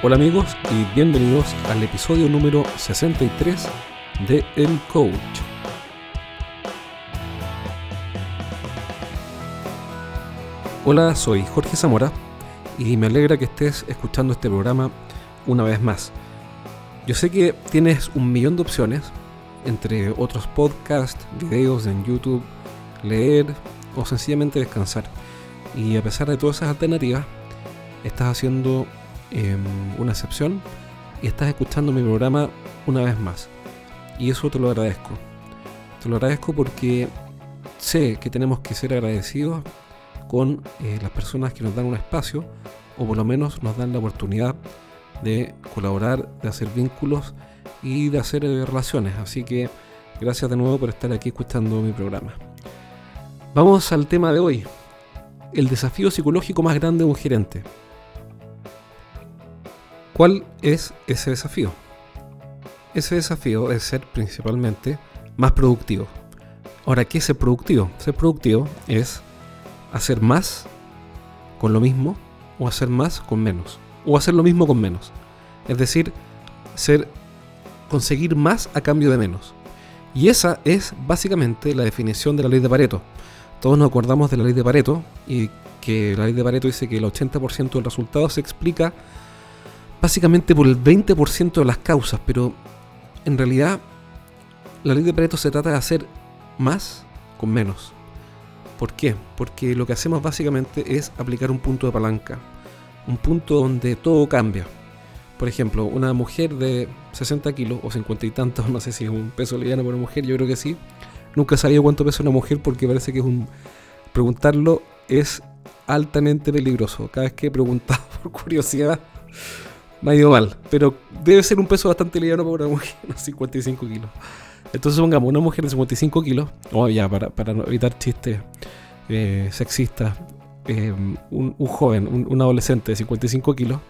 Hola amigos y bienvenidos al episodio número 63 de El Coach. Hola, soy Jorge Zamora y me alegra que estés escuchando este programa una vez más. Yo sé que tienes un millón de opciones, entre otros podcasts, videos en YouTube, leer o sencillamente descansar. Y a pesar de todas esas alternativas, estás haciendo em, una excepción y estás escuchando mi programa una vez más. Y eso te lo agradezco. Te lo agradezco porque sé que tenemos que ser agradecidos con eh, las personas que nos dan un espacio o por lo menos nos dan la oportunidad de colaborar, de hacer vínculos y de hacer eh, relaciones. Así que gracias de nuevo por estar aquí escuchando mi programa. Vamos al tema de hoy. El desafío psicológico más grande de un gerente. ¿Cuál es ese desafío? Ese desafío es ser principalmente más productivo. Ahora, ¿qué es ser productivo? Ser productivo es hacer más con lo mismo o hacer más con menos. O hacer lo mismo con menos. Es decir, ser conseguir más a cambio de menos. Y esa es básicamente la definición de la ley de Pareto. Todos nos acordamos de la ley de Pareto y que la ley de Pareto dice que el 80% del resultado se explica básicamente por el 20% de las causas, pero en realidad la ley de Pareto se trata de hacer más con menos. ¿Por qué? Porque lo que hacemos básicamente es aplicar un punto de palanca, un punto donde todo cambia. Por ejemplo, una mujer de 60 kilos o 50 y tantos, no sé si es un peso liviano para una mujer, yo creo que sí. Nunca he sabido cuánto pesa una mujer porque parece que es un... Preguntarlo es altamente peligroso. Cada vez que he preguntado por curiosidad me ha ido mal. Pero debe ser un peso bastante liviano para una mujer, unos 55 kilos. Entonces pongamos una mujer de 55 kilos, o ya, para, para evitar chistes eh, sexistas, eh, un, joven, un, adolescente de 55 kilos,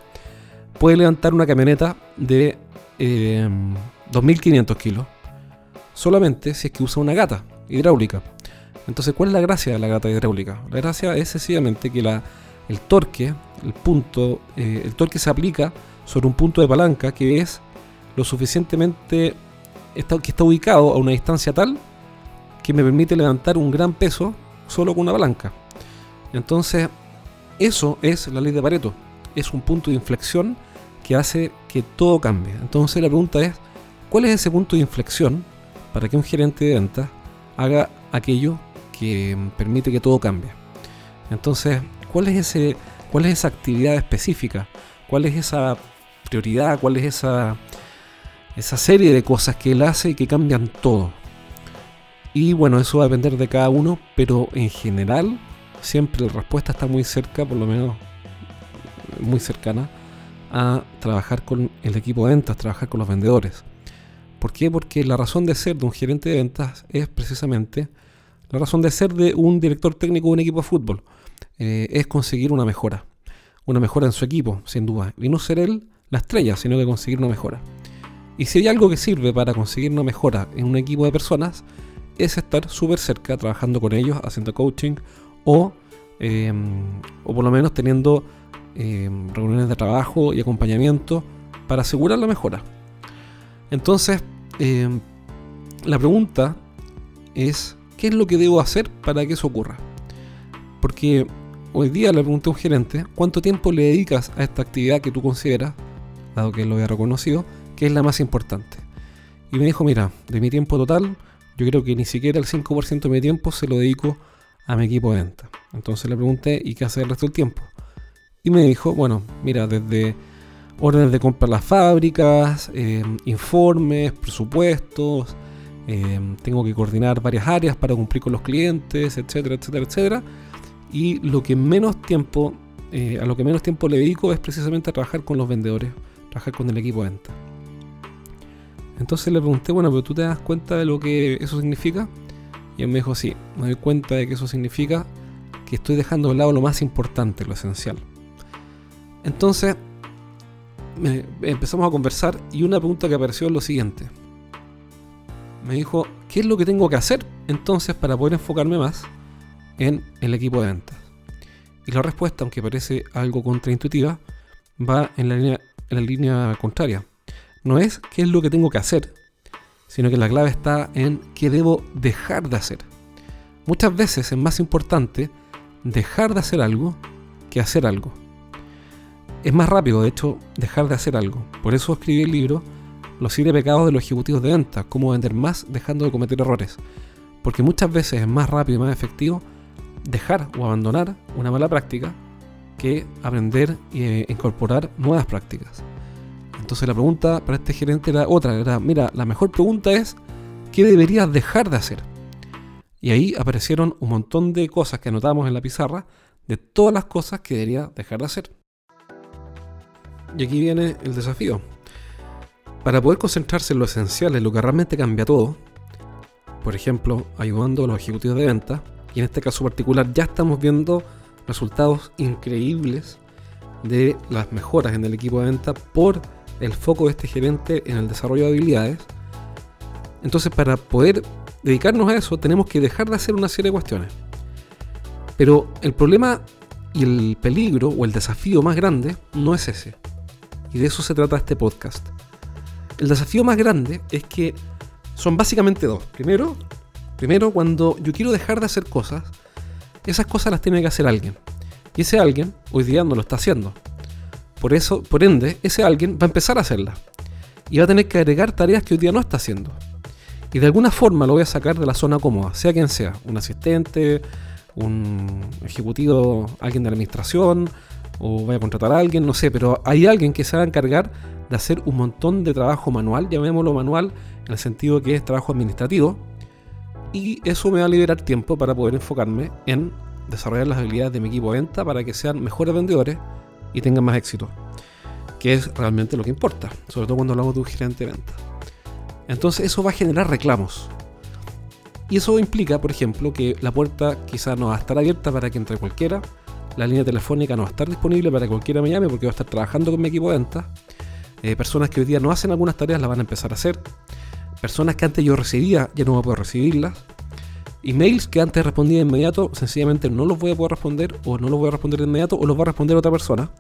puede levantar una camioneta de 2.500 eh, kilos solamente si es que usa una gata hidráulica. Entonces, ¿cuál es la gracia de la gata hidráulica? La gracia es sencillamente que la, el torque, el punto, el torque se aplica sobre un punto de palanca que es lo suficientemente que está ubicado a una distancia tal que me permite levantar un gran peso solo con una palanca. Entonces, eso es la ley de Pareto. Es un punto de inflexión que hace que todo cambie. Entonces la pregunta es, ¿cuál es ese punto de inflexión para que un gerente de ventas haga aquello que permite que todo cambie? Entonces, ¿cuál es, ese, cuál es esa actividad específica? ¿Cuál es esa prioridad? ¿Cuál es esa, esa serie de cosas que él hace y que cambian todo? Y bueno, eso va a depender de cada uno, pero en general siempre la respuesta está muy cerca, por lo menos muy cercana, a trabajar con el equipo de ventas, trabajar con los vendedores. ¿Por qué? Porque la razón de ser de un gerente de ventas es precisamente la razón de ser de un director técnico de un equipo de fútbol. Eh, es conseguir una mejora. Una mejora en su equipo, sin duda. Y no ser él la estrella, sino que conseguir una mejora. Y si hay algo que sirve para conseguir una mejora en un equipo de personas, es estar súper cerca, trabajando con ellos, haciendo coaching o, eh, o por lo menos teniendo Em, reuniones de trabajo y acompañamiento para asegurar la mejora. Entonces, em, la pregunta es, ¿qué es lo que debo hacer para que eso ocurra? Porque hoy día le pregunté a un gerente, ¿cuánto tiempo le dedicas a esta actividad que tú consideras, dado que lo había reconocido, que es la más importante? Y me dijo, mira, de mi tiempo total, yo creo que ni siquiera el 5% de mi tiempo se lo dedico a mi equipo de venta. Entonces le pregunté, ¿y qué hace el resto del tiempo? Y me dijo, bueno, mira, desde órdenes de compra a las fábricas, eh, informes, presupuestos, eh, tengo que coordinar varias áreas para cumplir con los clientes, etcétera, etcétera, etcétera. Y lo que menos tiempo, eh, a lo que menos tiempo le dedico es precisamente a trabajar con los vendedores, trabajar con el equipo de venta. Entonces le pregunté, bueno, pero tú te das cuenta de lo que eso significa? Y él me dijo, sí, me doy cuenta de que eso significa que estoy dejando de lado lo más importante, lo esencial. Entonces, empezamos a conversar y una pregunta que apareció es lo siguiente. Me dijo, ¿qué es lo que tengo que hacer entonces para poder enfocarme más en el equipo de ventas? Y la respuesta, aunque parece algo contraintuitiva, va en la línea en la línea contraria. No es qué es lo que tengo que hacer, sino que la clave está en qué debo dejar de hacer. Muchas veces es más importante dejar de hacer algo que hacer algo. Es más rápido, de hecho, dejar de hacer algo. Por eso escribí el libro Los siete pecados de los ejecutivos de venta, cómo vender más dejando de cometer errores. Porque muchas veces es más rápido y más efectivo dejar o abandonar una mala práctica que aprender e incorporar nuevas prácticas. Entonces la pregunta para este gerente era otra, era, mira, la mejor pregunta es, ¿qué deberías dejar de hacer? Y ahí aparecieron un montón de cosas que anotamos en la pizarra de todas las cosas que debería dejar de hacer. Y aquí viene el desafío. Para poder concentrarse en lo esencial, en lo que realmente cambia todo, por ejemplo, ayudando a los ejecutivos de venta, y en este caso particular ya estamos viendo resultados increíbles de las mejoras en el equipo de venta por el foco de este gerente en el desarrollo de habilidades. Entonces, para poder dedicarnos a eso, tenemos que dejar de hacer una serie de cuestiones. Pero el problema y el peligro o el desafío más grande no es ese. Y de eso se trata este podcast. El desafío más grande es que son básicamente dos. Primero, primero cuando yo quiero dejar de hacer cosas, esas cosas las tiene que hacer alguien. Y ese alguien hoy día no lo está haciendo. Por eso, por ende, ese alguien va a empezar a hacerlas. Y va a tener que agregar tareas que hoy día no está haciendo. Y de alguna forma lo voy a sacar de la zona cómoda, sea quien sea, un asistente, un ejecutivo, alguien de la administración, o voy a contratar a alguien, no sé, pero hay alguien que se va a encargar de hacer un montón de trabajo manual, llamémoslo manual, en el sentido que es trabajo administrativo, y eso me va a liberar tiempo para poder enfocarme en desarrollar las habilidades de mi equipo de venta para que sean mejores vendedores y tengan más éxito, que es realmente lo que importa, sobre todo cuando hablamos de un gerente de venta. Entonces eso va a generar reclamos. Y eso implica, por ejemplo, que la puerta quizá no va a estar abierta para que entre cualquiera, la línea telefónica no va a estar disponible para que cualquiera me llame porque va a estar trabajando con mi equipo de venta. Eh, personas que hoy día no hacen algunas tareas las van a empezar a hacer. Personas que antes yo recibía ya no voy a poder recibirlas. Emails que antes respondía de inmediato, sencillamente no los voy a poder responder o no los voy a responder de inmediato o los va a responder otra persona.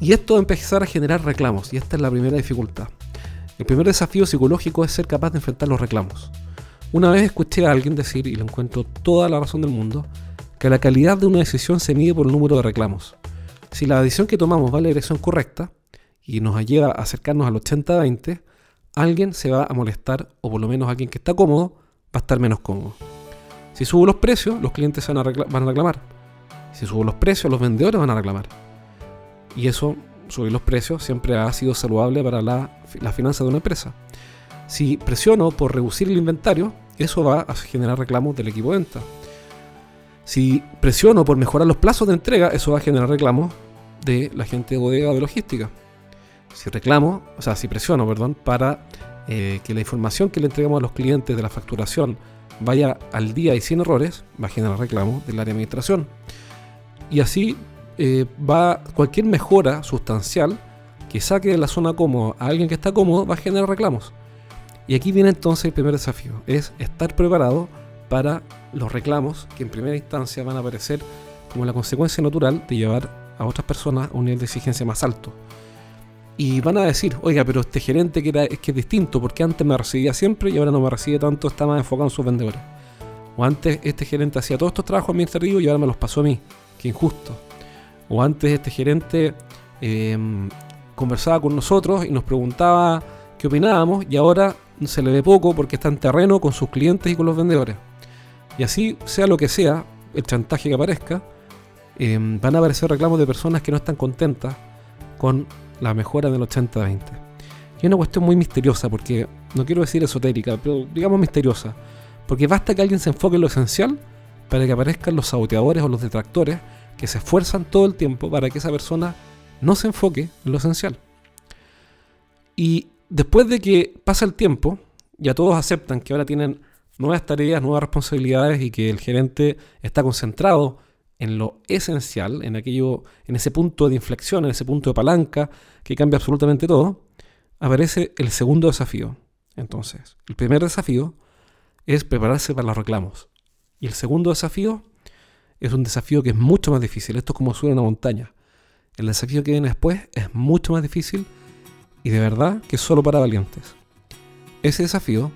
Y esto va a empezar a generar reclamos y esta es la primera dificultad. El primer desafío psicológico es ser capaz de enfrentar los reclamos. Una vez escuché a alguien decir, y le encuentro toda la razón del mundo, que la calidad de una decisión se mide por el número de reclamos. Si la decisión que tomamos va en la dirección correcta y nos ayuda a acercarnos al 80-20, alguien se va a molestar, o por lo menos alguien que está cómodo va a estar menos cómodo. Si subo los precios, los clientes van a, reclamar. Si subo los precios, los vendedores van a reclamar. Y eso subir los precios siempre ha sido saludable para la, la finanza de una empresa. Si presiono por reducir el inventario, eso va a generar reclamos del equipo de venta. Si presiono por mejorar los plazos de entrega, eso va a generar reclamos de la gente de bodega de logística. Si reclamo, o sea, si presiono, perdón, para eh, que la información que le entregamos a los clientes de la facturación vaya al día y sin errores, va a generar reclamos del área de administración. Y así eh, va cualquier mejora sustancial que saque de la zona cómoda a alguien que está cómodo va a generar reclamos. Y aquí viene entonces el primer desafío, es estar preparado para los reclamos que en primera instancia van a aparecer como la consecuencia natural de llevar a otras personas a un nivel de exigencia más alto. Y van a decir, oiga, pero este gerente que era, es que es distinto, porque antes me recibía siempre y ahora no me recibe tanto, está más enfocado en sus vendedores. O antes este gerente hacía todos estos trabajos administrativos y ahora me los pasó a mí. Qué injusto. O antes este gerente em, conversaba con nosotros y nos preguntaba qué opinábamos y ahora se le ve poco porque está en terreno con sus clientes y con los vendedores. Y así, sea lo que sea, el chantaje que aparezca, em, van a aparecer reclamos de personas que no están contentas con la mejora del 80-20. Y una cuestión muy misteriosa, porque no quiero decir esotérica, pero digamos misteriosa. Porque basta que alguien se enfoque en lo esencial para que aparezcan los saboteadores o los detractores que se esfuerzan todo el tiempo para que esa persona no se enfoque en lo esencial. Y después de que pasa el tiempo, ya todos aceptan que ahora tienen nuevas tareas, nuevas responsabilidades y que el gerente está concentrado en lo esencial, en aquello, en ese punto de inflexión, en ese punto de palanca que cambia absolutamente todo, aparece el segundo desafío. Entonces, el primer desafío es prepararse para los reclamos. Y el segundo desafío es un desafío que es mucho más difícil. Esto es como subir una montaña. El desafío que viene después es mucho más difícil y de verdad que solo para valientes. Ese desafío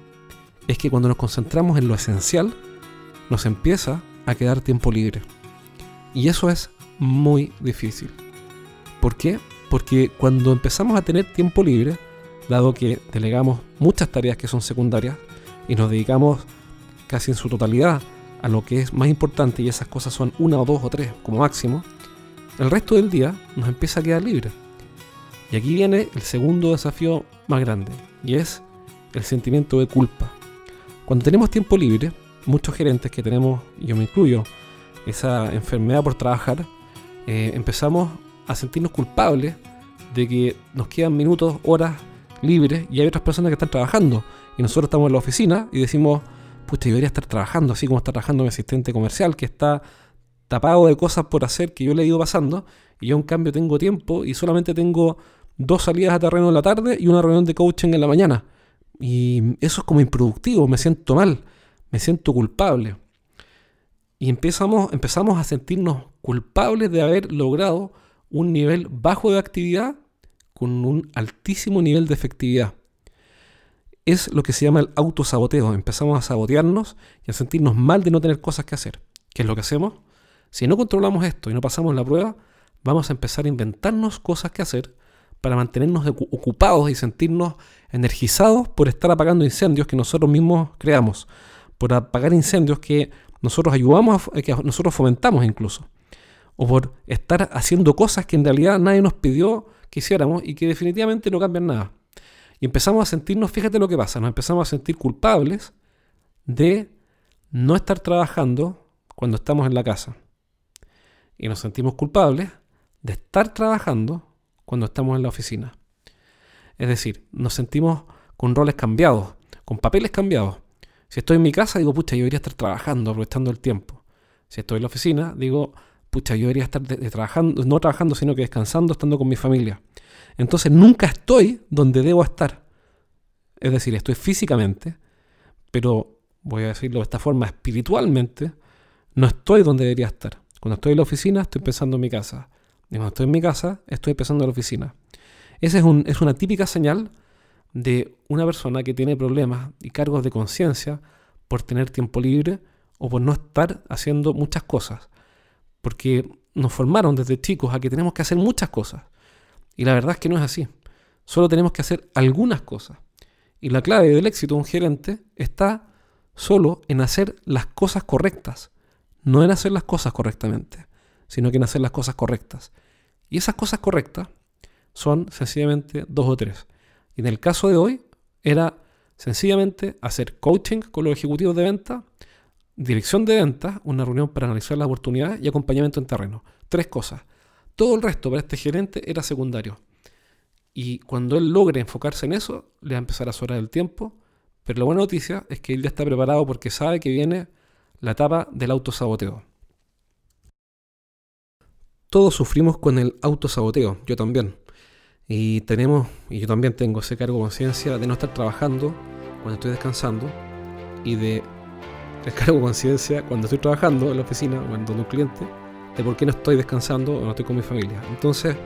es que cuando nos concentramos en lo esencial, nos empieza a quedar tiempo libre. Y eso es muy difícil. ¿Por qué? Porque cuando empezamos a tener tiempo libre, dado que delegamos muchas tareas que son secundarias y nos dedicamos casi en su totalidad a lo que es más importante y esas cosas son una o dos o tres como máximo, el resto del día nos empieza a quedar libre. Y aquí viene el segundo desafío más grande, y es el sentimiento de culpa. Cuando tenemos tiempo libre, muchos gerentes que tenemos, yo me incluyo, esa enfermedad por trabajar, eh, empezamos a sentirnos culpables de que nos quedan minutos, horas libres y hay otras personas que están trabajando y nosotros estamos en la oficina y decimos, pucha, yo debería estar trabajando así como está trabajando mi asistente comercial que está tapado de cosas por hacer que yo le he ido pasando y yo en cambio tengo tiempo y solamente tengo dos salidas a terreno en la tarde y una reunión de coaching en la mañana. Y eso es como improductivo, me siento mal, me siento culpable. Y empezamos, empezamos a sentirnos culpables de haber logrado un nivel bajo de actividad con un altísimo nivel de efectividad. Es lo que se llama el autosaboteo. Empezamos a sabotearnos y a sentirnos mal de no tener cosas que hacer. ¿Qué es lo que hacemos? Si no controlamos esto y no pasamos la prueba, vamos a empezar a inventarnos cosas que hacer para mantenernos ocupados y sentirnos energizados por estar apagando incendios que nosotros mismos creamos, por apagar incendios que nosotros ayudamos, a, que nosotros fomentamos incluso, o por estar haciendo cosas que en realidad nadie nos pidió que hiciéramos y que definitivamente no cambian nada. Y empezamos a sentirnos, fíjate lo que pasa, nos empezamos a sentir culpables de no estar trabajando cuando estamos en la casa. Y nos sentimos culpables de estar trabajando cuando estamos en la oficina. Es decir, nos sentimos con roles cambiados, con papeles cambiados. Si estoy en mi casa, digo, pucha, yo debería estar trabajando, aprovechando el tiempo. Si estoy en la oficina, digo, pucha, yo debería estar trabajando, no trabajando, sino que descansando, estando con mi familia. Entonces nunca estoy donde debo estar. Es decir, estoy físicamente, pero voy a decirlo de esta forma, espiritualmente, no estoy donde debería estar. Cuando estoy en la oficina, estoy pensando en mi casa. Y cuando estoy en mi casa, estoy empezando en la oficina. Esa es, es una típica señal de una persona que tiene problemas y cargos de conciencia por tener tiempo libre o por no estar haciendo muchas cosas. Porque nos formaron desde chicos a que tenemos que hacer muchas cosas. Y la verdad es que no es así. Solo tenemos que hacer algunas cosas. Y la clave del éxito de un gerente está solo en hacer las cosas correctas, no en hacer las cosas correctamente sino que en hacer las cosas correctas. Y esas cosas correctas son sencillamente dos o tres. Y en el caso de hoy era sencillamente hacer coaching con los ejecutivos de venta, dirección de venta, una reunión para analizar las oportunidades y acompañamiento en terreno. Tres cosas. Todo el resto para este gerente era secundario. Y cuando él logre enfocarse en eso, le va a empezar a sobrar el tiempo. Pero la buena noticia es que él ya está preparado porque sabe que viene la etapa del autosaboteo. Todos sufrimos con el autosaboteo, yo también. Y tenemos, y yo también tengo ese cargo de conciencia de no estar trabajando cuando estoy descansando y de el cargo de conciencia cuando estoy trabajando en la oficina o en donde un cliente de por qué no estoy descansando o no estoy con mi familia. Entonces,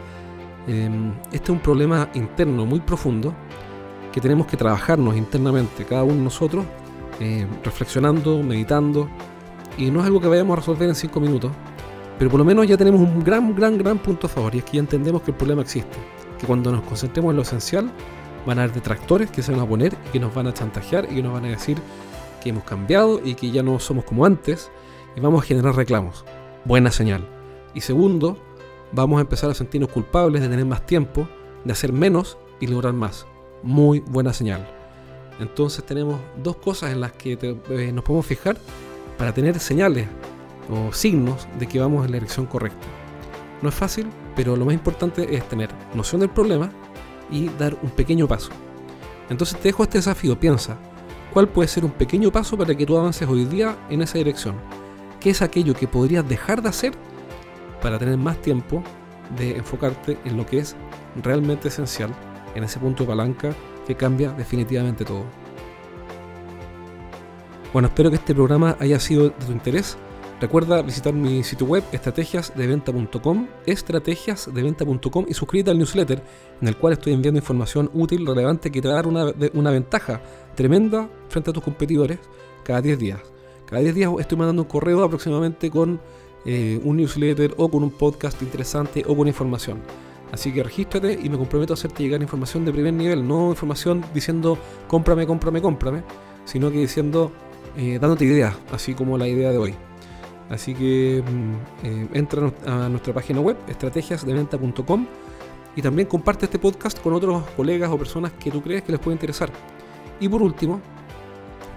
em, este es un problema interno muy profundo que tenemos que trabajarnos internamente, cada uno de nosotros, eh, reflexionando, meditando, y no es algo que vayamos a resolver en cinco minutos, pero por lo menos ya tenemos un gran, gran, gran punto a favor y es que ya entendemos que el problema existe. Cuando nos concentremos en lo esencial, van a haber detractores que se van a poner y que nos van a chantajear y que nos van a decir que hemos cambiado y que ya no somos como antes y vamos a generar reclamos. Buena señal. Y segundo, vamos a empezar a sentirnos culpables de tener más tiempo, de hacer menos y lograr más. Muy buena señal. Entonces tenemos dos cosas en las que eh, nos podemos fijar para tener señales o signos de que vamos en la dirección correcta. No es fácil, pero lo más importante es tener noción del problema y dar un pequeño paso. Entonces te dejo este desafío, piensa, ¿cuál puede ser un pequeño paso para que tú avances hoy día en esa dirección? ¿Qué es aquello que podrías dejar de hacer para tener más tiempo de enfocarte en lo que es realmente esencial, en ese punto de palanca que cambia definitivamente todo? Bueno, espero que este programa haya sido de tu interés Recuerda visitar mi sitio web estrategiasdeventa.com, estrategiasdeventa.com y suscríbete al newsletter en el cual estoy enviando información útil, relevante que te va a dar una, ventaja tremenda frente a tus competidores cada 10 días. Cada 10 días estoy mandando un correo aproximadamente con eh, un newsletter o con un podcast interesante o con información. Así que regístrate y me comprometo a hacerte llegar información de primer nivel, no información diciendo cómprame, cómprame, cómprame, sino que diciendo, eh, dándote ideas, así como la idea de hoy. Así que mm, eh, entra a nuestra página web, estrategiasdeventa.com, y también comparte este podcast con otros colegas o personas que tú crees que les puede interesar. Y por último,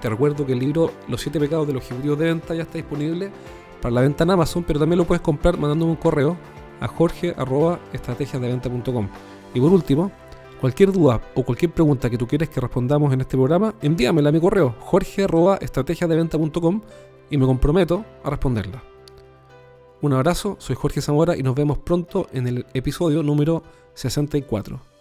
te recuerdo que el libro Los siete pecados de los ejecutivos de venta ya está disponible para la venta en Amazon, pero también lo puedes comprar mandándome un correo a jorge.estrategiasdeventa.com. Y por último, cualquier duda o cualquier pregunta que tú quieres que respondamos en este programa, envíamela a mi correo jorge.estrategiasdeventa.com y me comprometo a responderla. Un abrazo, soy Jorge Zamora y nos vemos pronto en el episodio número 64.